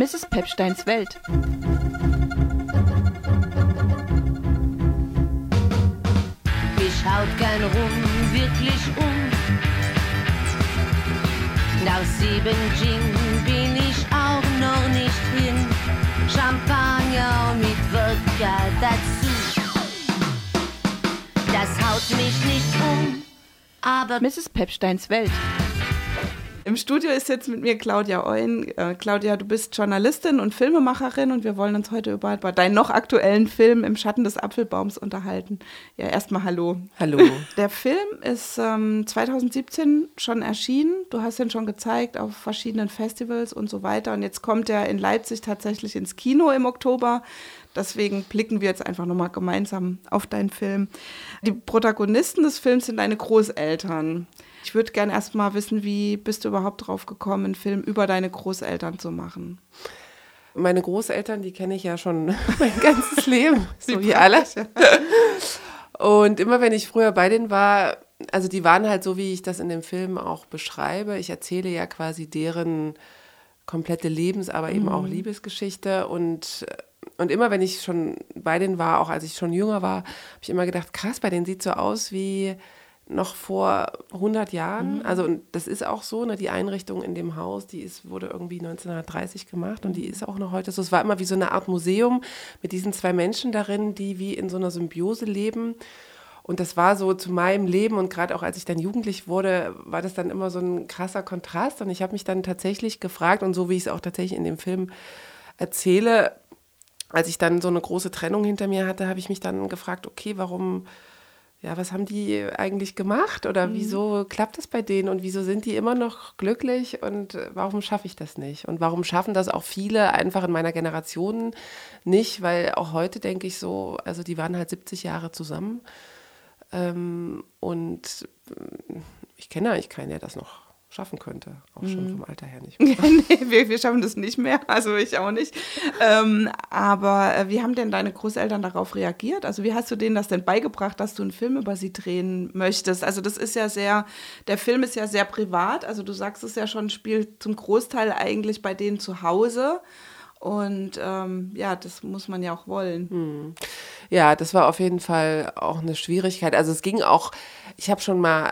Mrs. Pepsteins Welt. Mich haut gern rum, wirklich um. Nach sieben Gin bin ich auch noch nicht hin. Champagner mit Wodka dazu. Das haut mich nicht um, aber Mrs. Pepsteins Welt. Im Studio ist jetzt mit mir Claudia Euen. Äh, Claudia, du bist Journalistin und Filmemacherin und wir wollen uns heute über, über deinen noch aktuellen Film Im Schatten des Apfelbaums unterhalten. Ja, erstmal hallo. Hallo. Der Film ist ähm, 2017 schon erschienen. Du hast ihn schon gezeigt auf verschiedenen Festivals und so weiter. Und jetzt kommt er in Leipzig tatsächlich ins Kino im Oktober. Deswegen blicken wir jetzt einfach nochmal gemeinsam auf deinen Film. Die Protagonisten des Films sind deine Großeltern. Ich würde gerne erst mal wissen, wie bist du überhaupt drauf gekommen, einen Film über deine Großeltern zu machen? Meine Großeltern, die kenne ich ja schon mein ganzes Leben, so wie alle. Und immer wenn ich früher bei denen war, also die waren halt so, wie ich das in dem Film auch beschreibe. Ich erzähle ja quasi deren komplette Lebens-, aber eben auch Liebesgeschichte. Und, und immer wenn ich schon bei denen war, auch als ich schon jünger war, habe ich immer gedacht, krass, bei denen sieht so aus wie noch vor 100 Jahren. Also und das ist auch so, ne, die Einrichtung in dem Haus, die ist, wurde irgendwie 1930 gemacht und die ist auch noch heute so. Es war immer wie so eine Art Museum mit diesen zwei Menschen darin, die wie in so einer Symbiose leben. Und das war so zu meinem Leben und gerade auch als ich dann jugendlich wurde, war das dann immer so ein krasser Kontrast. Und ich habe mich dann tatsächlich gefragt, und so wie ich es auch tatsächlich in dem Film erzähle, als ich dann so eine große Trennung hinter mir hatte, habe ich mich dann gefragt, okay, warum ja, was haben die eigentlich gemacht oder Mhm. wieso klappt das bei denen und wieso sind die immer noch glücklich und warum schaffe ich das nicht? Und warum schaffen das auch viele einfach in meiner Generation nicht? Weil auch heute denke ich so, also die waren halt 70 Jahre zusammen ähm, und äh, ich kenne eigentlich keinen, der das noch schaffen könnte, auch schon Mhm. vom Alter her nicht. Ja, nee, wir, wir schaffen das nicht mehr, also ich auch nicht. Ähm, aber äh, wie haben denn deine Großeltern darauf reagiert? Also wie hast du denen das denn beigebracht, dass du einen Film über sie drehen möchtest? Also das ist ja sehr, der Film ist ja sehr privat, also du sagst es ja schon, spielt zum Großteil eigentlich bei denen zu Hause. Und ähm, ja, das muss man ja auch wollen. Ja, das war auf jeden Fall auch eine Schwierigkeit. Also es ging auch, ich habe schon mal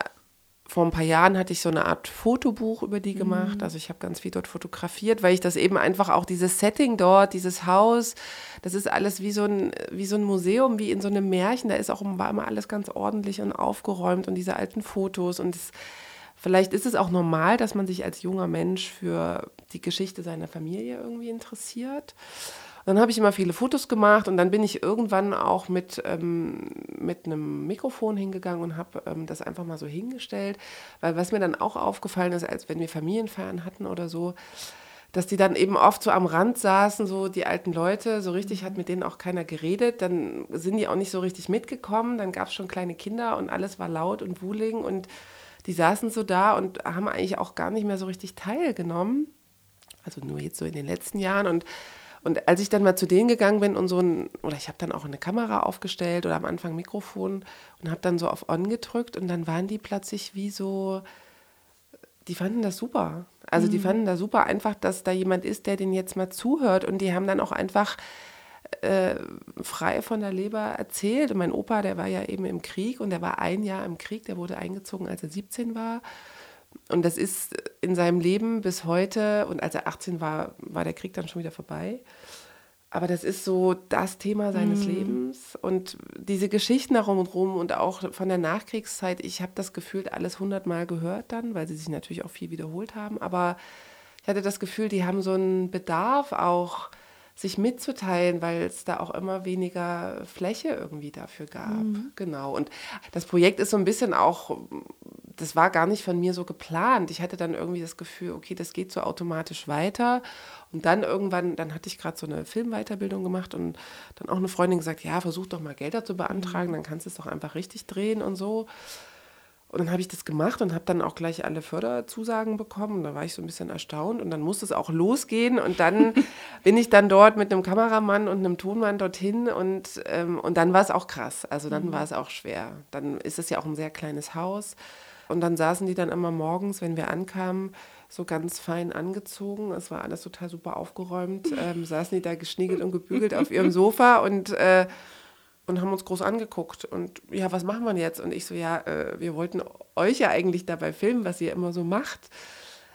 vor ein paar Jahren hatte ich so eine Art Fotobuch über die gemacht. Also ich habe ganz viel dort fotografiert, weil ich das eben einfach auch dieses Setting dort, dieses Haus, das ist alles wie so ein, wie so ein Museum, wie in so einem Märchen. Da ist auch war immer alles ganz ordentlich und aufgeräumt und diese alten Fotos und es, Vielleicht ist es auch normal, dass man sich als junger Mensch für die Geschichte seiner Familie irgendwie interessiert. Dann habe ich immer viele Fotos gemacht und dann bin ich irgendwann auch mit, ähm, mit einem Mikrofon hingegangen und habe ähm, das einfach mal so hingestellt. Weil was mir dann auch aufgefallen ist, als wenn wir Familienfeiern hatten oder so, dass die dann eben oft so am Rand saßen, so die alten Leute, so richtig hat mit denen auch keiner geredet, dann sind die auch nicht so richtig mitgekommen, dann gab es schon kleine Kinder und alles war laut und wuling und die saßen so da und haben eigentlich auch gar nicht mehr so richtig teilgenommen. Also nur jetzt so in den letzten Jahren. Und, und als ich dann mal zu denen gegangen bin und so ein, oder ich habe dann auch eine Kamera aufgestellt oder am Anfang Mikrofon und habe dann so auf On gedrückt und dann waren die plötzlich wie so, die fanden das super. Also die fanden das super einfach, dass da jemand ist, der denen jetzt mal zuhört und die haben dann auch einfach äh, frei von der Leber erzählt. Und mein Opa, der war ja eben im Krieg und der war ein Jahr im Krieg, der wurde eingezogen, als er 17 war. Und das ist in seinem Leben bis heute, und als er 18 war, war der Krieg dann schon wieder vorbei. Aber das ist so das Thema seines Lebens. Und diese Geschichten darum und rum und auch von der Nachkriegszeit, ich habe das Gefühl, alles hundertmal gehört dann, weil sie sich natürlich auch viel wiederholt haben. Aber ich hatte das Gefühl, die haben so einen Bedarf auch, sich mitzuteilen, weil es da auch immer weniger Fläche irgendwie dafür gab. Genau. Und das Projekt ist so ein bisschen auch, das war gar nicht von mir so geplant. Ich hatte dann irgendwie das Gefühl, okay, das geht so automatisch weiter. Und dann irgendwann, dann hatte ich gerade so eine Filmweiterbildung gemacht und dann auch eine Freundin gesagt, ja, versuch doch mal Gelder zu beantragen, dann kannst du es doch einfach richtig drehen und so. Und dann habe ich das gemacht und habe dann auch gleich alle Förderzusagen bekommen. Da war ich so ein bisschen erstaunt und dann musste es auch losgehen. Und dann bin ich dann dort mit einem Kameramann und einem Tonmann dorthin und, ähm, und dann war es auch krass. Also dann war es auch schwer. Dann ist es ja auch ein sehr kleines Haus. Und dann saßen die dann immer morgens, wenn wir ankamen, so ganz fein angezogen. Es war alles total super aufgeräumt. Ähm, saßen die da geschniegelt und gebügelt auf ihrem Sofa und, äh, und haben uns groß angeguckt. Und ja, was machen wir jetzt? Und ich so, ja, äh, wir wollten euch ja eigentlich dabei filmen, was ihr immer so macht.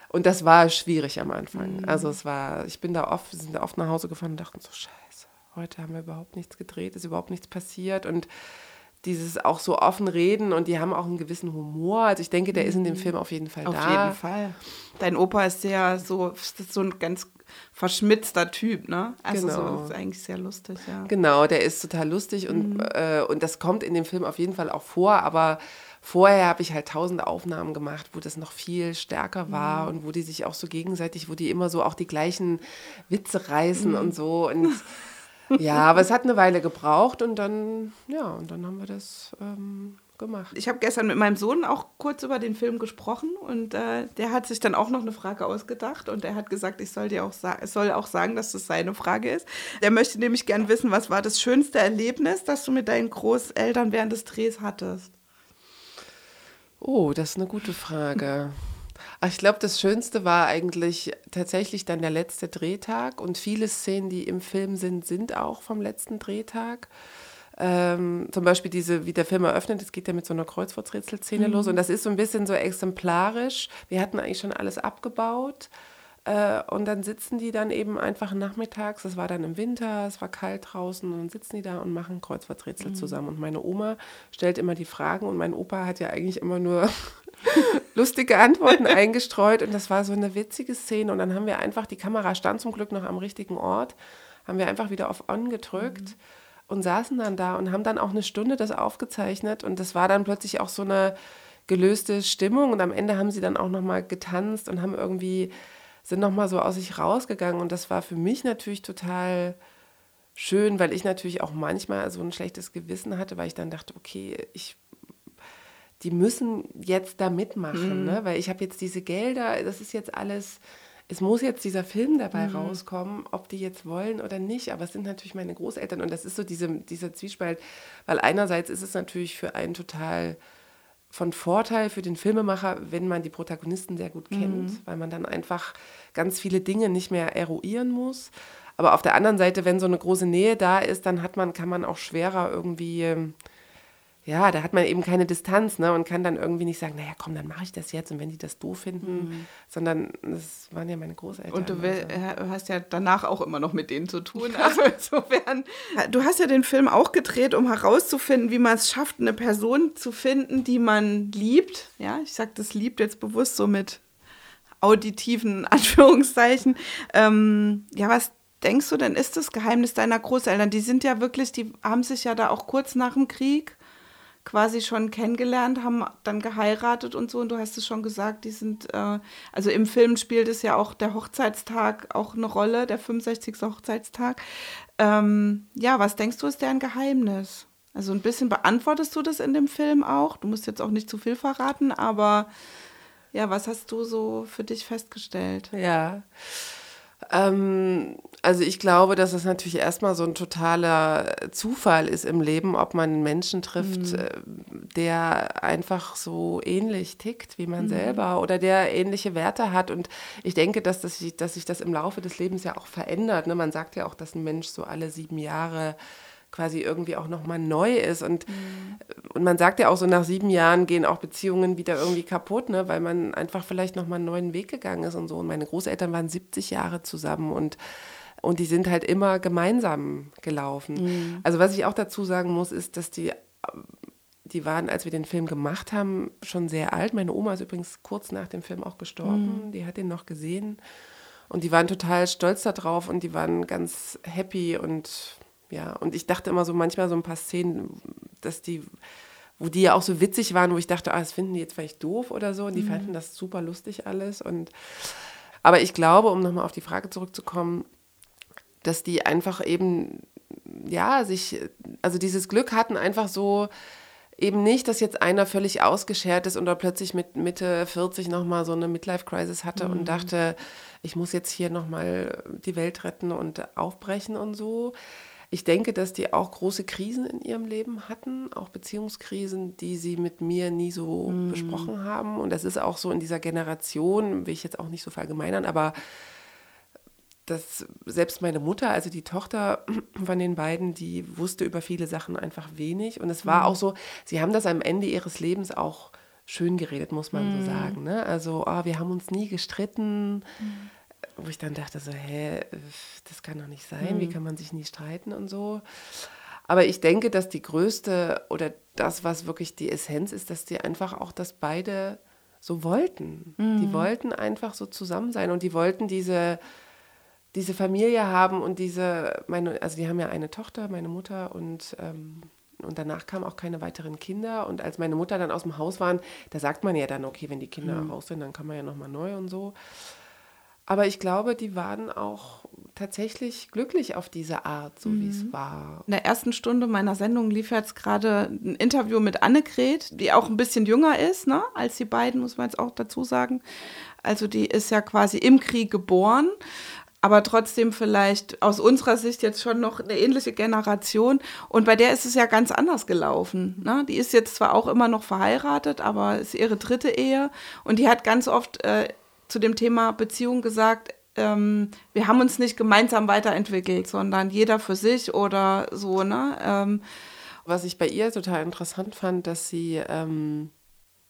Und das war schwierig am Anfang. Mhm. Also es war, ich bin da oft, wir sind da oft nach Hause gefahren und dachten so, scheiße, heute haben wir überhaupt nichts gedreht, ist überhaupt nichts passiert. Und dieses auch so offen reden und die haben auch einen gewissen Humor. Also ich denke, der ist in dem mhm. Film auf jeden Fall auf da. Auf jeden Fall. Dein Opa ist ja so, ist so ein ganz verschmitzter Typ, ne? Also genau. so, ist eigentlich sehr lustig, ja. Genau, der ist total lustig und, mhm. äh, und das kommt in dem Film auf jeden Fall auch vor, aber vorher habe ich halt tausend Aufnahmen gemacht, wo das noch viel stärker war mhm. und wo die sich auch so gegenseitig, wo die immer so auch die gleichen Witze reißen mhm. und so und ja, aber es hat eine Weile gebraucht und dann, ja, und dann haben wir das ähm, gemacht. Ich habe gestern mit meinem Sohn auch kurz über den Film gesprochen und äh, der hat sich dann auch noch eine Frage ausgedacht und er hat gesagt, ich soll dir auch sagen, soll auch sagen, dass das seine Frage ist. Der möchte nämlich gern wissen, was war das schönste Erlebnis, das du mit deinen Großeltern während des Drehs hattest? Oh, das ist eine gute Frage. Ich glaube, das Schönste war eigentlich tatsächlich dann der letzte Drehtag und viele Szenen, die im Film sind, sind auch vom letzten Drehtag. Ähm, zum Beispiel diese, wie der Film eröffnet, es geht ja mit so einer Kreuzworträtselszene mhm. los und das ist so ein bisschen so exemplarisch. Wir hatten eigentlich schon alles abgebaut äh, und dann sitzen die dann eben einfach nachmittags, das war dann im Winter, es war kalt draußen und dann sitzen die da und machen Kreuzworträtsel mhm. zusammen. Und meine Oma stellt immer die Fragen und mein Opa hat ja eigentlich immer nur lustige Antworten eingestreut und das war so eine witzige Szene und dann haben wir einfach, die Kamera stand zum Glück noch am richtigen Ort, haben wir einfach wieder auf On gedrückt. Mhm. Und saßen dann da und haben dann auch eine Stunde das aufgezeichnet und das war dann plötzlich auch so eine gelöste Stimmung und am Ende haben sie dann auch noch mal getanzt und haben irgendwie sind nochmal so aus sich rausgegangen und das war für mich natürlich total schön, weil ich natürlich auch manchmal so ein schlechtes Gewissen hatte, weil ich dann dachte, okay, ich die müssen jetzt da mitmachen, mhm. ne? weil ich habe jetzt diese Gelder, das ist jetzt alles, es muss jetzt dieser Film dabei mhm. rauskommen, ob die jetzt wollen oder nicht, aber es sind natürlich meine Großeltern und das ist so diese, dieser Zwiespalt, weil einerseits ist es natürlich für einen total von Vorteil für den Filmemacher, wenn man die Protagonisten sehr gut kennt, mhm. weil man dann einfach ganz viele Dinge nicht mehr eruieren muss. Aber auf der anderen Seite, wenn so eine große Nähe da ist, dann hat man, kann man auch schwerer irgendwie ähm, ja, da hat man eben keine Distanz ne, und kann dann irgendwie nicht sagen, naja, komm, dann mache ich das jetzt und wenn die das doof finden, mhm. sondern das waren ja meine Großeltern. Und du will, also. hast ja danach auch immer noch mit denen zu tun. Also insofern, du hast ja den Film auch gedreht, um herauszufinden, wie man es schafft, eine Person zu finden, die man liebt. Ja, ich sage das liebt jetzt bewusst so mit auditiven Anführungszeichen. Ähm, ja, was denkst du denn, ist das Geheimnis deiner Großeltern? Die sind ja wirklich, die haben sich ja da auch kurz nach dem Krieg quasi schon kennengelernt, haben dann geheiratet und so. Und du hast es schon gesagt, die sind, äh, also im Film spielt es ja auch der Hochzeitstag auch eine Rolle, der 65. Hochzeitstag. Ähm, ja, was denkst du, ist deren Geheimnis? Also ein bisschen beantwortest du das in dem Film auch. Du musst jetzt auch nicht zu viel verraten, aber ja, was hast du so für dich festgestellt? Ja. Ähm, also ich glaube, dass es natürlich erstmal so ein totaler Zufall ist im Leben, ob man einen Menschen trifft, mhm. Äh, der einfach so ähnlich tickt wie man mhm. selber oder der ähnliche Werte hat. Und ich denke, dass, das, dass sich das im Laufe des Lebens ja auch verändert. Ne? Man sagt ja auch, dass ein Mensch so alle sieben Jahre quasi irgendwie auch nochmal neu ist. Und, mhm. und man sagt ja auch so, nach sieben Jahren gehen auch Beziehungen wieder irgendwie kaputt, ne? weil man einfach vielleicht nochmal einen neuen Weg gegangen ist und so. Und meine Großeltern waren 70 Jahre zusammen und und die sind halt immer gemeinsam gelaufen. Mhm. Also was ich auch dazu sagen muss, ist, dass die, die waren, als wir den Film gemacht haben, schon sehr alt. Meine Oma ist übrigens kurz nach dem Film auch gestorben. Mhm. Die hat ihn noch gesehen. Und die waren total stolz darauf und die waren ganz happy und ja, und ich dachte immer so manchmal so ein paar Szenen, dass die, wo die ja auch so witzig waren, wo ich dachte, ah, das finden die jetzt vielleicht doof oder so. Und die mhm. fanden das super lustig alles. Und aber ich glaube, um nochmal auf die Frage zurückzukommen, dass die einfach eben, ja, sich, also dieses Glück hatten, einfach so eben nicht, dass jetzt einer völlig ausgeschert ist oder plötzlich mit Mitte 40 nochmal so eine Midlife-Crisis hatte mhm. und dachte, ich muss jetzt hier nochmal die Welt retten und aufbrechen und so ich denke, dass die auch große Krisen in ihrem Leben hatten, auch Beziehungskrisen, die sie mit mir nie so mm. besprochen haben. Und das ist auch so in dieser Generation, will ich jetzt auch nicht so verallgemeinern, aber dass selbst meine Mutter, also die Tochter von den beiden, die wusste über viele Sachen einfach wenig. Und es war mm. auch so, sie haben das am Ende ihres Lebens auch schön geredet, muss man mm. so sagen. Ne? Also, oh, wir haben uns nie gestritten. Mm wo ich dann dachte so, hä, das kann doch nicht sein, mhm. wie kann man sich nie streiten und so. Aber ich denke, dass die größte oder das, was wirklich die Essenz ist, dass die einfach auch das beide so wollten. Mhm. Die wollten einfach so zusammen sein und die wollten diese, diese Familie haben und diese, meine, also die haben ja eine Tochter, meine Mutter und ähm, und danach kamen auch keine weiteren Kinder. Und als meine Mutter dann aus dem Haus waren, da sagt man ja dann, okay, wenn die Kinder mhm. raus sind, dann kann man ja nochmal neu und so. Aber ich glaube, die waren auch tatsächlich glücklich auf diese Art, so mhm. wie es mhm. war. In der ersten Stunde meiner Sendung lief jetzt gerade ein Interview mit Annegret, die auch ein bisschen jünger ist, ne, als die beiden, muss man jetzt auch dazu sagen. Also die ist ja quasi im Krieg geboren, aber trotzdem vielleicht aus unserer Sicht jetzt schon noch eine ähnliche Generation. Und bei der ist es ja ganz anders gelaufen. Ne? Die ist jetzt zwar auch immer noch verheiratet, aber ist ihre dritte Ehe und die hat ganz oft äh, zu dem Thema Beziehung gesagt, ähm, wir haben uns nicht gemeinsam weiterentwickelt, sondern jeder für sich oder so, ne? Ähm, Was ich bei ihr total interessant fand, dass sie, ähm,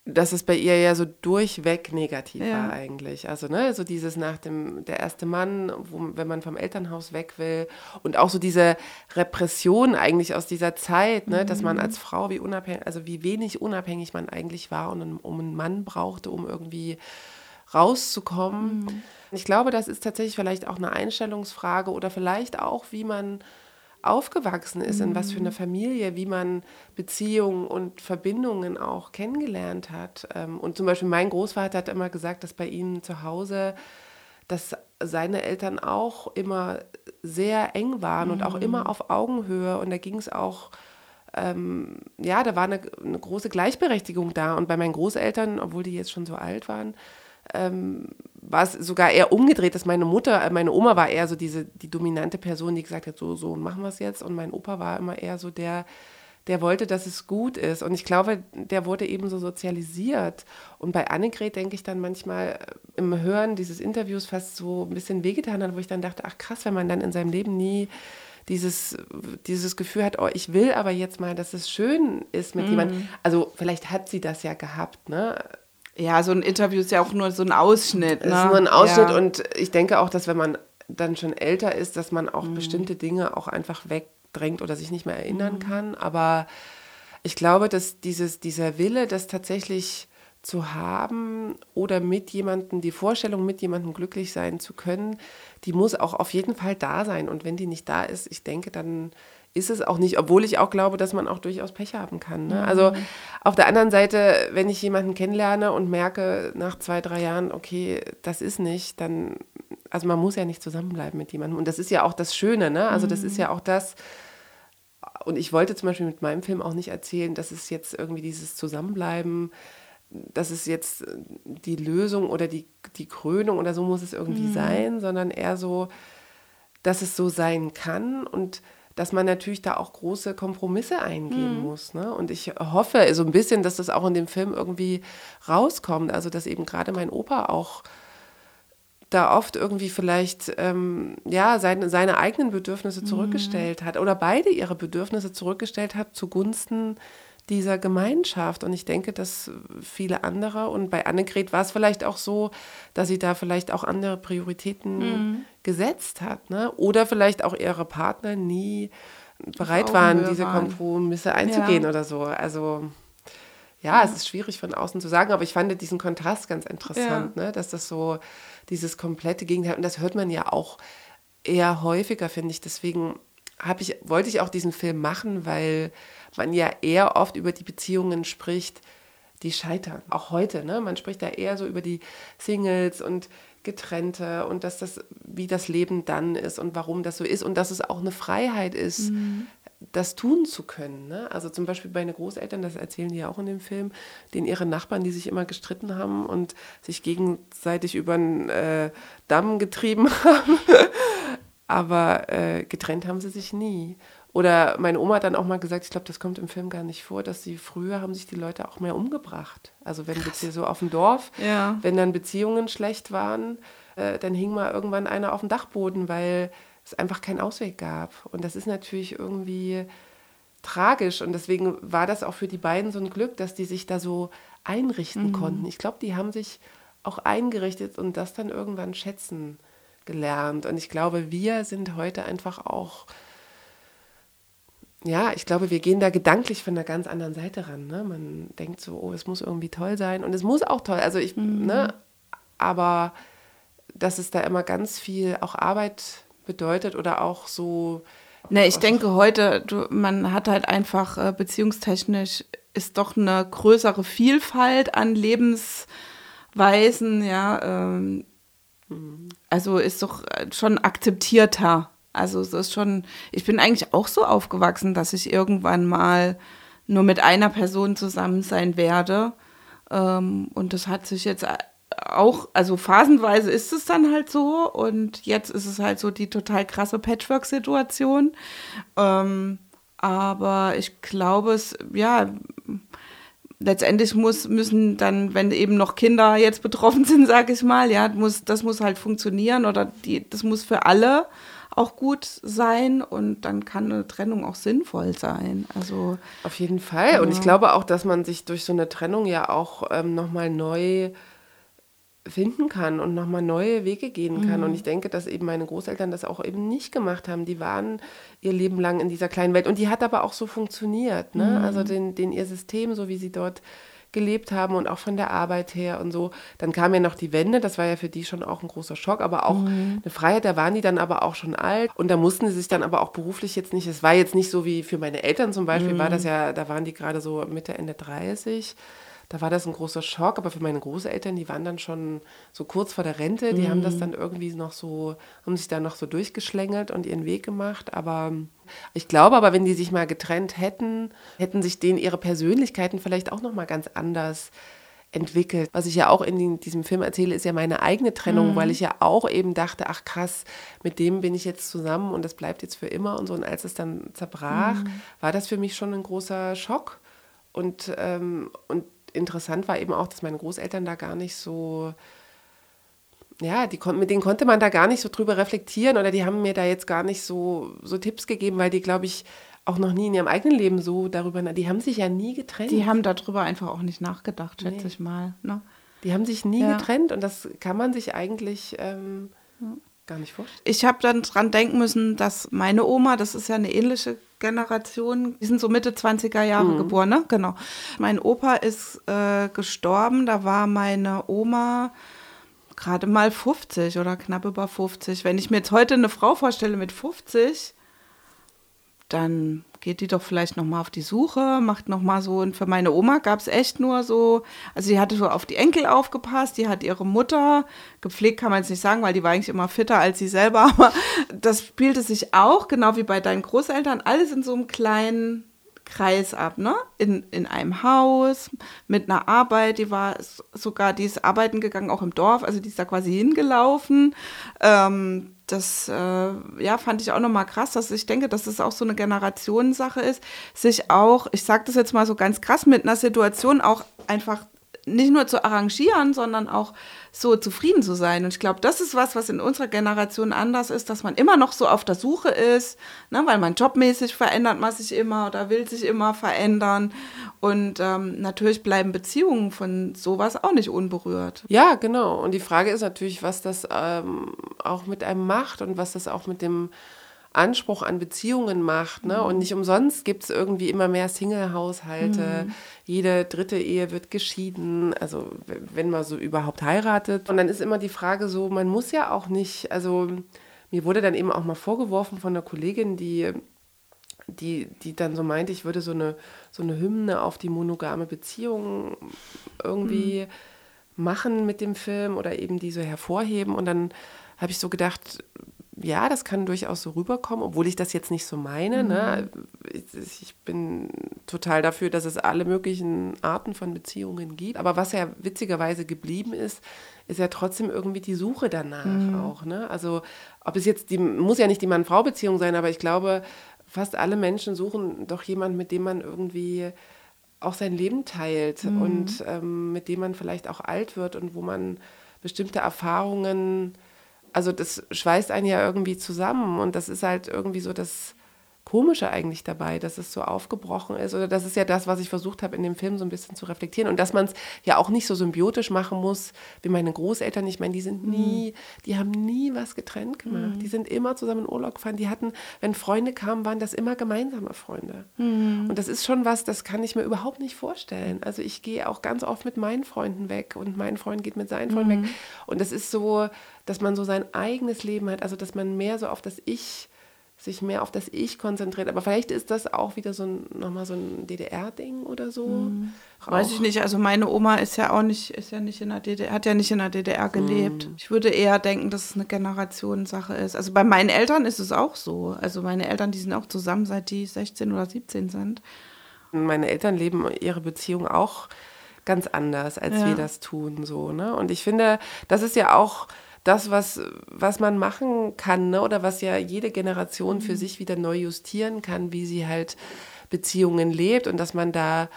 dass es bei ihr ja so durchweg negativ ja. war eigentlich. Also, ne, so dieses nach dem, der erste Mann, wo, wenn man vom Elternhaus weg will und auch so diese Repression eigentlich aus dieser Zeit, ne, mhm. dass man mhm. als Frau wie unabhängig, also wie wenig unabhängig man eigentlich war und um einen Mann brauchte, um irgendwie rauszukommen. Mhm. Ich glaube, das ist tatsächlich vielleicht auch eine Einstellungsfrage oder vielleicht auch, wie man aufgewachsen ist, mhm. in was für eine mhm. Familie, wie man Beziehungen und Verbindungen auch kennengelernt hat. Ähm, und zum Beispiel mein Großvater hat immer gesagt, dass bei ihm zu Hause, dass seine Eltern auch immer sehr eng waren mhm. und auch immer mhm. auf Augenhöhe. Und da ging es auch ähm, ja, da war eine, eine, große Gleichberechtigung da. Und bei meinen Großeltern, obwohl die jetzt schon so alt waren, ähm, war es sogar eher umgedreht, dass meine Mutter, äh, meine Oma war eher so diese, die dominante Person, die gesagt hat, so, so machen wir es jetzt. Und mein Opa war immer eher so der, der wollte, dass es gut ist. Und ich glaube, der wurde eben so sozialisiert. Und bei Annegret denke ich dann manchmal äh, im Hören dieses Interviews fast so ein bisschen wehgetan hat, wo ich dann dachte, ach krass, wenn man dann in seinem Leben nie dieses, dieses Gefühl hat, oh, ich will aber jetzt mal, dass es schön ist mit mm. jemandem. Also vielleicht hat sie das ja gehabt, ne? Ja, so ein Interview ist ja auch nur so ein Ausschnitt. Ne? Es ist nur ein Ausschnitt ja. und ich denke auch, dass wenn man dann schon älter ist, dass man auch mhm. bestimmte Dinge auch einfach wegdrängt oder sich nicht mehr erinnern mhm. kann. Aber ich glaube, dass dieses, dieser Wille, das tatsächlich zu haben oder mit jemandem, die Vorstellung, mit jemandem glücklich sein zu können, die muss auch auf jeden Fall da sein. Und wenn die nicht da ist, ich denke, dann ist es auch nicht, obwohl ich auch glaube, dass man auch durchaus Pech haben kann. Ne? Mhm. Also auf der anderen Seite, wenn ich jemanden kennenlerne und merke nach zwei, drei Jahren, okay, das ist nicht, dann, also man muss ja nicht zusammenbleiben mit jemandem. Und das ist ja auch das Schöne, ne? Also das ist ja auch das, und ich wollte zum Beispiel mit meinem Film auch nicht erzählen, dass es jetzt irgendwie dieses Zusammenbleiben, das ist jetzt die Lösung oder die, die Krönung oder so muss es irgendwie mhm. sein, sondern eher so, dass es so sein kann und dass man natürlich da auch große Kompromisse eingehen mhm. muss. Ne? Und ich hoffe so ein bisschen, dass das auch in dem Film irgendwie rauskommt. Also, dass eben gerade mein Opa auch da oft irgendwie vielleicht ähm, ja, seine, seine eigenen Bedürfnisse mhm. zurückgestellt mhm. hat oder beide ihre Bedürfnisse zurückgestellt hat zugunsten dieser Gemeinschaft. Und ich denke, dass viele andere, und bei Annegret war es vielleicht auch so, dass sie da vielleicht auch andere Prioritäten mhm. gesetzt hat. Ne? Oder vielleicht auch ihre Partner nie bereit waren, diese Kompromisse einzugehen ja. oder so. Also ja, ja, es ist schwierig von außen zu sagen, aber ich fand diesen Kontrast ganz interessant, ja. ne? dass das so dieses komplette Gegenteil, und das hört man ja auch eher häufiger, finde ich. Deswegen ich, wollte ich auch diesen Film machen, weil man ja eher oft über die Beziehungen spricht, die scheitern. Auch heute, ne? Man spricht da eher so über die Singles und Getrennte und dass das, wie das Leben dann ist und warum das so ist und dass es auch eine Freiheit ist, mhm. das tun zu können. Ne? Also zum Beispiel bei den Großeltern, das erzählen die ja auch in dem Film, den ihre Nachbarn, die sich immer gestritten haben und sich gegenseitig über einen äh, Damm getrieben haben aber äh, getrennt haben sie sich nie. Oder meine Oma hat dann auch mal gesagt, ich glaube, das kommt im Film gar nicht vor, dass sie früher haben sich die Leute auch mehr umgebracht. Also wenn jetzt hier so auf dem Dorf, Ja. wenn dann Beziehungen schlecht waren, äh, dann hing mal irgendwann einer auf dem Dachboden, weil es einfach keinen Ausweg gab. Und das ist natürlich irgendwie tragisch. Und deswegen war das auch für die beiden so ein Glück, dass die sich da so einrichten konnten. Ich glaube, die haben sich auch eingerichtet und das dann irgendwann schätzen gelernt. Und ich glaube, wir sind heute einfach auch, ja, ich glaube, wir gehen da gedanklich von einer ganz anderen Seite ran. Ne? Man denkt so, oh, es muss irgendwie toll sein. Und es muss auch toll. Also ich, ne, aber dass es da immer ganz viel auch Arbeit bedeutet oder auch so, Ne, ich denke heute, du, man hat halt einfach äh, beziehungstechnisch ist doch eine größere Vielfalt an Lebensweisen, ja. Ähm, Also ist doch äh, schon akzeptierter. Also es ist schon, ich bin eigentlich auch so aufgewachsen, dass ich irgendwann mal nur mit einer Person zusammen sein werde. Ähm, und das hat sich jetzt auch, also phasenweise ist es dann halt so und jetzt ist es halt so die total krasse Patchwork-Situation. Ähm, aber ich glaube, es, ja, letztendlich muss, müssen dann, wenn eben noch Kinder jetzt betroffen sind, sage ich mal, ja, muss, das muss halt funktionieren oder die, das muss für alle auch gut sein und dann kann eine Trennung auch sinnvoll sein. Also Auf jeden Fall. Und ich glaube auch, dass man sich durch so eine Trennung ja auch ähm, nochmal neu finden kann und nochmal neue Wege gehen kann. Und ich denke, dass eben meine Großeltern das auch eben nicht gemacht haben. Die waren ihr Leben lang in dieser kleinen Welt. Und die hat aber auch so funktioniert. Ne? Also den, den ihr System, so wie sie dort gelebt haben und auch von der Arbeit her und so. Dann kam ja noch die Wende, das war ja für die schon auch ein großer Schock, aber auch eine Freiheit, da waren die dann aber auch schon alt und da mussten sie sich dann aber auch beruflich jetzt nicht, es war jetzt nicht so wie für meine Eltern zum Beispiel, war das ja, da waren die gerade so Mitte, Ende 30. Da war das ein großer Schock, aber für meine Großeltern, die waren dann schon so kurz vor der Rente, die haben das dann irgendwie noch so, haben sich da noch so durchgeschlängelt und ihren Weg gemacht. Aber ich glaube aber, wenn die sich mal getrennt hätten, hätten sich denen ihre Persönlichkeiten vielleicht auch nochmal ganz anders entwickelt. Was ich ja auch in diesem Film erzähle, ist ja meine eigene Trennung, weil ich ja auch eben dachte, ach krass, mit dem bin ich jetzt zusammen und das bleibt jetzt für immer und so. Und als es dann zerbrach, war das für mich schon ein großer Schock. Und, ähm, und interessant war eben auch, dass meine Großeltern da gar nicht so, ja, die, kon- mit denen konnte man da gar nicht so drüber reflektieren oder die haben mir da jetzt gar nicht so, so Tipps gegeben, weil die, glaube ich, auch noch nie in ihrem eigenen Leben so darüber, die haben sich ja nie getrennt. die haben darüber einfach auch nicht nachgedacht, schätze ich mal. Ne? Die haben sich nie Ja. getrennt und das kann man sich eigentlich ähm, gar nicht vorstellen. Ich habe dann dran denken müssen, dass meine Oma, das ist ja eine ähnliche Generation, die sind so Mitte 20er Jahre geboren, ne? Genau. Mein Opa ist äh, gestorben, da war meine Oma gerade mal 50 oder knapp über 50. Wenn ich mir jetzt heute eine Frau vorstelle mit 50, dann geht die doch vielleicht noch mal auf die Suche, macht noch mal so. Und für meine Oma gab es echt nur so, also die hatte so auf die Enkel aufgepasst, die hat ihre Mutter gepflegt, kann man jetzt nicht sagen, weil die war eigentlich immer fitter als sie selber. Aber das spielte sich auch, genau wie bei deinen Großeltern, alles in so einem kleinen Kreis ab, ne? In, in einem Haus, mit einer Arbeit, die war sogar, die ist arbeiten gegangen, auch im Dorf, also die ist da quasi hingelaufen. Ähm, das äh, ja, fand ich auch nochmal krass, dass ich denke, dass das auch so eine Generationensache ist, sich auch, ich sage das jetzt mal so ganz krass, mit einer Situation auch einfach nicht nur zu arrangieren, sondern auch so zufrieden zu sein. Und ich glaube, das ist was, was in unserer Generation anders ist, dass man immer noch so auf der Suche ist, ne, weil man jobmäßig verändert man sich immer oder will sich immer verändern. Und ähm, natürlich bleiben Beziehungen von sowas auch nicht unberührt. Ja, genau. Und die Frage ist natürlich, was das ähm, auch mit einem macht und was das auch mit dem Anspruch an Beziehungen macht. Ne? Und nicht umsonst gibt es irgendwie immer mehr Single-Haushalte. Jede dritte Ehe wird geschieden, also wenn man so überhaupt heiratet. Und dann ist immer die Frage so, man muss ja auch nicht, also mir wurde dann eben auch mal vorgeworfen von einer Kollegin, die die, die dann so meinte, ich würde so eine, so eine Hymne auf die monogame Beziehung irgendwie machen mit dem Film oder eben die so hervorheben. Und dann habe ich so gedacht, ja, das kann durchaus so rüberkommen, obwohl ich das jetzt nicht so meine. Ne? Ich, ich bin total dafür, dass es alle möglichen Arten von Beziehungen gibt. Aber was ja witzigerweise geblieben ist, ist ja trotzdem irgendwie die Suche danach auch. Ne? Also ob es jetzt die, muss ja nicht die Mann-Frau-Beziehung sein, aber ich glaube, fast alle Menschen suchen doch jemanden, mit dem man irgendwie auch sein Leben teilt und ähm, mit dem man vielleicht auch alt wird und wo man bestimmte Erfahrungen, also das schweißt einen ja irgendwie zusammen und das ist halt irgendwie so das Komische eigentlich dabei, dass es so aufgebrochen ist oder das ist ja das, was ich versucht habe in dem Film so ein bisschen zu reflektieren und dass man es ja auch nicht so symbiotisch machen muss wie meine Großeltern. Ich meine, die sind nie, die haben nie was getrennt gemacht. Die sind immer zusammen in Urlaub gefahren. Die hatten, wenn Freunde kamen, waren das immer gemeinsame Freunde. Und das ist schon was, das kann ich mir überhaupt nicht vorstellen. Also ich gehe auch ganz oft mit meinen Freunden weg und mein Freund geht mit seinen Freunden weg. Und das ist so, dass man so sein eigenes Leben hat, also dass man mehr so auf das Ich sich mehr auf das Ich konzentriert. Aber vielleicht ist das auch wieder so ein, nochmal so ein DDR-Ding oder so. Weiß ich nicht. Also meine Oma ist ja auch nicht, ist ja nicht in der DDR, hat ja nicht in der DDR gelebt. Ich würde eher denken, dass es eine Generationssache ist. Also bei meinen Eltern ist es auch so. Also meine Eltern, die sind auch zusammen, seit die 16 oder 17 sind. Meine Eltern leben ihre Beziehung auch ganz anders, als Ja. wir das tun. So, ne? Und ich finde, das ist ja auch das, was, was man machen kann, ne? oder was ja jede Generation für sich wieder neu justieren kann, wie sie halt Beziehungen lebt und dass man da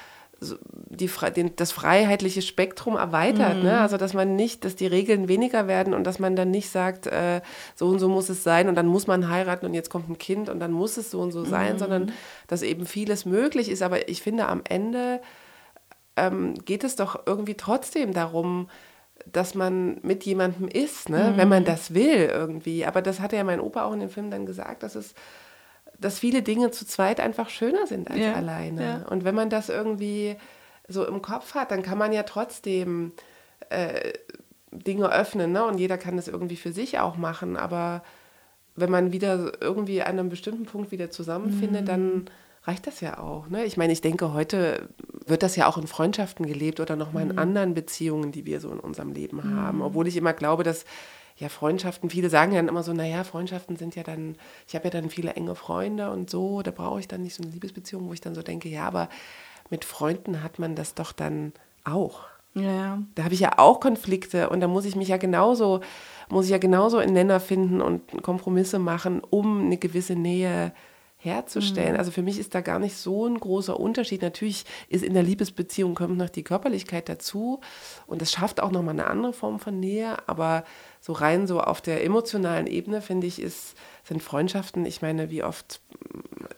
die, den, das freiheitliche Spektrum erweitert. Ne? Also, dass man nicht, dass die Regeln weniger werden und dass man dann nicht sagt, äh, so und so muss es sein und dann muss man heiraten und jetzt kommt ein Kind und dann muss es so und so sein, sondern dass eben vieles möglich ist. Aber ich finde, am Ende ähm, geht es doch irgendwie trotzdem darum, dass man mit jemandem ist, ne? wenn man das will irgendwie. Aber das hatte ja mein Opa auch in dem Film dann gesagt, dass es dass viele Dinge zu zweit einfach schöner sind als Ja, alleine. ja. Und wenn man das irgendwie so im Kopf hat, dann kann man ja trotzdem äh, Dinge öffnen, ne? Und jeder kann das irgendwie für sich auch machen. Aber wenn man wieder irgendwie an einem bestimmten Punkt wieder zusammenfindet, Mhm. dann reicht das ja auch. Ne? Ich meine, ich denke, heute wird das ja auch in Freundschaften gelebt oder nochmal Mhm. in anderen Beziehungen, die wir so in unserem Leben haben. Obwohl ich immer glaube, dass ja Freundschaften, viele sagen ja dann immer so, naja, Freundschaften sind ja dann, ich habe ja dann viele enge Freunde und so, da brauche ich dann nicht so eine Liebesbeziehung, wo ich dann so denke, ja, aber mit Freunden hat man das doch dann auch. Ja. Da habe ich ja auch Konflikte und da muss ich mich ja genauso, muss ich ja genauso in Nenner finden und Kompromisse machen, um eine gewisse Nähe herzustellen. Also für mich ist da gar nicht so ein großer Unterschied. Natürlich ist in der Liebesbeziehung kommt noch die Körperlichkeit dazu und das schafft auch nochmal eine andere Form von Nähe, aber so rein so auf der emotionalen Ebene, finde ich, ist, sind Freundschaften, ich meine, wie oft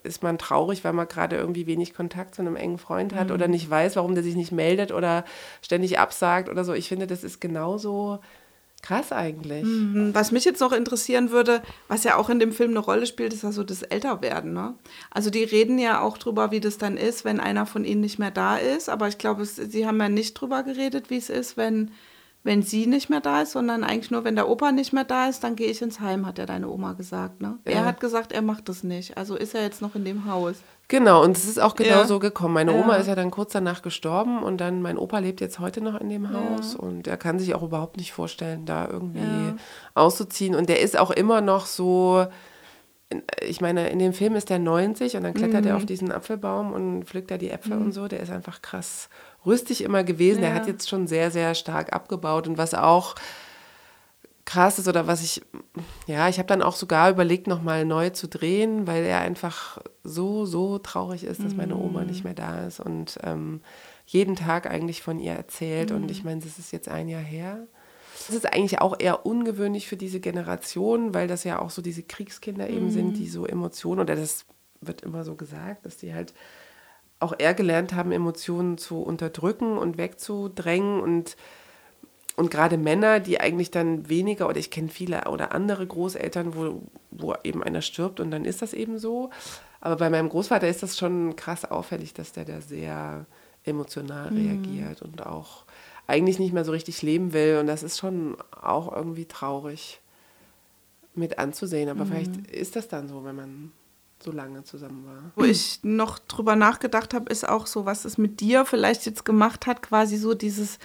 ist man traurig, weil man gerade irgendwie wenig Kontakt zu einem engen Freund hat oder nicht weiß, warum der sich nicht meldet oder ständig absagt oder so. Ich finde, das ist genauso krass eigentlich. Was mich jetzt noch interessieren würde, was ja auch in dem Film eine Rolle spielt, ist ja so das Älterwerden. Ne? Also die reden ja auch drüber, wie das dann ist, wenn einer von ihnen nicht mehr da ist. Aber ich glaube, es- sie haben ja nicht drüber geredet, wie es ist, wenn, wenn sie nicht mehr da ist, sondern eigentlich nur, wenn der Opa nicht mehr da ist, dann gehe ich ins Heim, hat ja deine Oma gesagt. Ne? Er Ja. hat gesagt, er macht das nicht. Also ist er jetzt noch in dem Haus. Genau, und es ist auch genau Ja. so gekommen. Meine Oma Ja. ist ja dann kurz danach gestorben und dann mein Opa lebt jetzt heute noch in dem Haus und er kann sich auch überhaupt nicht vorstellen, da irgendwie Ja. auszuziehen. Und der ist auch immer noch so, ich meine, in dem Film ist der 90 und dann klettert Mhm. er auf diesen Apfelbaum und pflückt da die Äpfel und so. Der ist einfach krass rüstig immer gewesen. Der Ja. hat jetzt schon sehr, sehr stark abgebaut und was auch krass ist oder was ich, ja, ich habe dann auch sogar überlegt, nochmal neu zu drehen, weil er einfach so, so traurig ist, dass meine Oma nicht mehr da ist und ähm, jeden Tag eigentlich von ihr erzählt. Und ich meine, das ist jetzt ein Jahr her. Das ist eigentlich auch eher ungewöhnlich für diese Generation, weil das ja auch so diese Kriegskinder eben sind, die so Emotionen, oder das wird immer so gesagt, dass die halt auch eher gelernt haben, Emotionen zu unterdrücken und wegzudrängen und und gerade Männer, die eigentlich dann weniger, oder ich kenne viele oder andere Großeltern, wo, wo eben einer stirbt und dann ist das eben so. Aber bei meinem Großvater ist das schon krass auffällig, dass der da sehr emotional reagiert und auch eigentlich nicht mehr so richtig leben will. Und das ist schon auch irgendwie traurig mit anzusehen. Aber vielleicht ist das dann so, wenn man so lange zusammen war. Wo ich noch drüber nachgedacht habe, ist auch so, was es mit dir vielleicht jetzt gemacht hat, quasi so dieses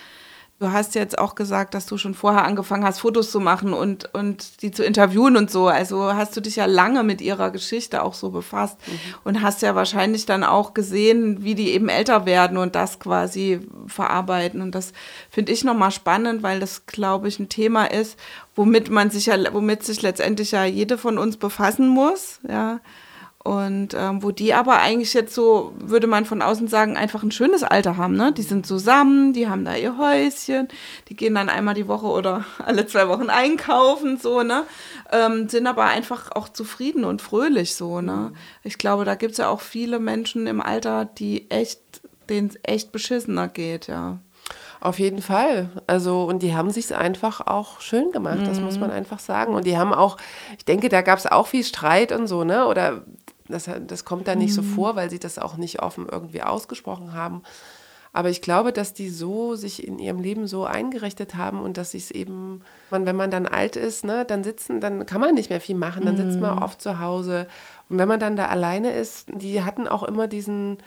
Du hast jetzt auch gesagt, dass du schon vorher angefangen hast, Fotos zu machen und, und die zu interviewen und so. Also hast du dich ja lange mit ihrer Geschichte auch so befasst mhm. und hast ja wahrscheinlich dann auch gesehen, wie die eben älter werden und das quasi verarbeiten. Und das finde ich nochmal spannend, weil das, glaube ich, ein Thema ist, womit man sich ja, womit sich letztendlich ja jede von uns befassen muss. Ja und ähm, wo die aber eigentlich jetzt so, würde man von außen sagen, einfach ein schönes Alter haben. Ne? Die sind zusammen, die haben da ihr Häuschen, die gehen dann einmal die Woche oder alle zwei Wochen einkaufen, so, ne? Ähm, sind aber einfach auch zufrieden und fröhlich so. Ne? Ich glaube, da gibt es ja auch viele Menschen im Alter, die echt, denen es echt beschissener geht, ja. Auf jeden Fall. Also, und die haben sich einfach auch schön gemacht, das muss man mhm. einfach sagen. Und die haben auch, ich denke, da gab es auch viel Streit und so, ne? Oder das, das kommt da nicht mhm. so vor, weil sie das auch nicht offen irgendwie ausgesprochen haben. Aber ich glaube, dass die so sich in ihrem Leben so eingerichtet haben und dass sie es eben, man, wenn man dann alt ist, ne, dann sitzen, dann kann man nicht mehr viel machen, dann sitzt man mhm. oft zu Hause. Und wenn man dann da alleine ist, die hatten auch immer diesen,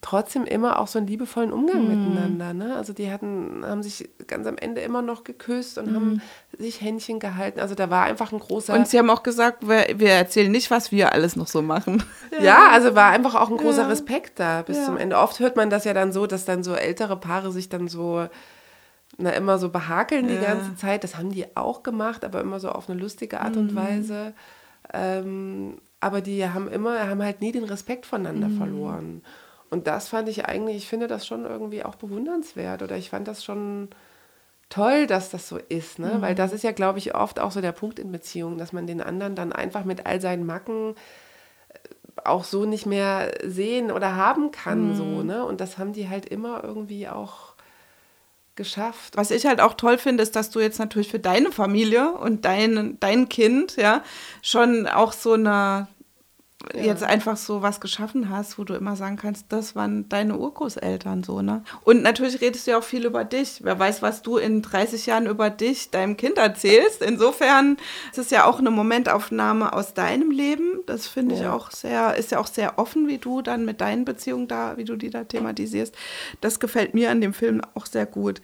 trotzdem immer auch so einen liebevollen Umgang mm. miteinander. Ne? Also die hatten, haben sich ganz am Ende immer noch geküsst und mm. haben sich Händchen gehalten. Also da war einfach ein großer. Und sie haben auch gesagt, wir, wir erzählen nicht, was wir alles noch so machen. Ja, ja also war einfach auch ein großer ja. Respekt da bis ja. zum Ende. Oft hört man das ja dann so, dass dann so ältere Paare sich dann so na, immer so behakeln die ganze Zeit. Das haben die auch gemacht, aber immer so auf eine lustige Art mm. und mhm. Weise. Ähm, aber die haben immer, haben halt nie den Respekt voneinander mhm. verloren. Und das fand ich eigentlich, ich finde das schon irgendwie auch bewundernswert oder ich fand das schon toll, dass das so ist, ne? Mhm. Weil das ist ja, glaube ich, oft auch so der Punkt in Beziehungen, dass man den anderen dann einfach mit all seinen Macken äh, auch so nicht mehr sehen oder haben kann, mhm. so, ne? Und das haben die halt immer irgendwie auch geschafft. Was ich halt auch toll finde, ist, dass du jetzt natürlich für deine Familie und dein, dein Kind, ja, schon auch so eine ja. jetzt einfach so was geschaffen hast, wo du immer sagen kannst, das waren deine Urgroßeltern so, ne? Und natürlich redest du ja auch viel über dich. Wer weiß, was du in 30 Jahren über dich deinem Kind erzählst. Insofern ist es ja auch eine Momentaufnahme aus deinem Leben. Das finde ja. ich auch sehr, ist ja auch sehr offen, wie du dann mit deinen Beziehungen da, wie du die da thematisierst. Das gefällt mir an dem Film auch sehr gut.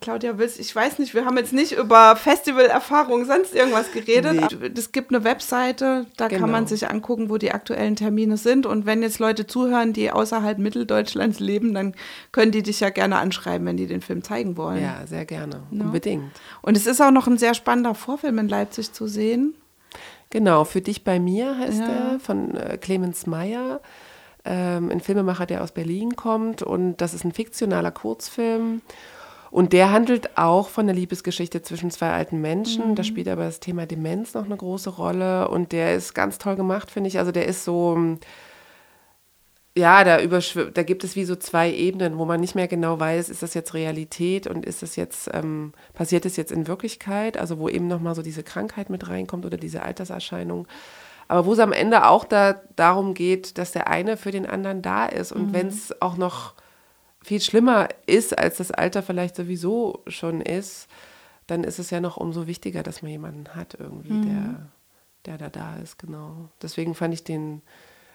Claudia Wills, ich weiß nicht, wir haben jetzt nicht über Festivalerfahrungen, sonst irgendwas geredet. Es nee. gibt eine Webseite, da genau. kann man sich angucken, wo die aktuellen Termine sind. Und wenn jetzt Leute zuhören, die außerhalb Mitteldeutschlands leben, dann können die dich ja gerne anschreiben, wenn die den Film zeigen wollen. Ja, sehr gerne. No? Unbedingt. Und es ist auch noch ein sehr spannender Vorfilm in Leipzig zu sehen. Genau, für dich bei mir heißt ja. er von äh, Clemens Meyer. Ähm, ein Filmemacher, der aus Berlin kommt. Und das ist ein fiktionaler Kurzfilm. Und der handelt auch von der Liebesgeschichte zwischen zwei alten Menschen. Mhm. Da spielt aber das Thema Demenz noch eine große Rolle. Und der ist ganz toll gemacht, finde ich. Also der ist so, ja, da, da gibt es wie so zwei Ebenen, wo man nicht mehr genau weiß, ist das jetzt Realität und ist das jetzt, ähm, passiert es jetzt in Wirklichkeit? Also wo eben nochmal so diese Krankheit mit reinkommt oder diese Alterserscheinung. Aber wo es am Ende auch da, darum geht, dass der eine für den anderen da ist. Und mhm. wenn es auch noch viel schlimmer ist, als das Alter vielleicht sowieso schon ist, dann ist es ja noch umso wichtiger, dass man jemanden hat irgendwie, mhm. der, der da da ist, genau. Deswegen fand ich den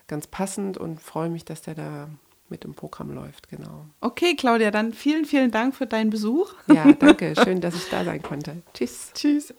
ganz passend und freue mich, dass der da mit dem Programm läuft, genau. Okay, Claudia, dann vielen, vielen Dank für deinen Besuch. Ja, danke. Schön, dass ich da sein konnte. Tschüss. Tschüss.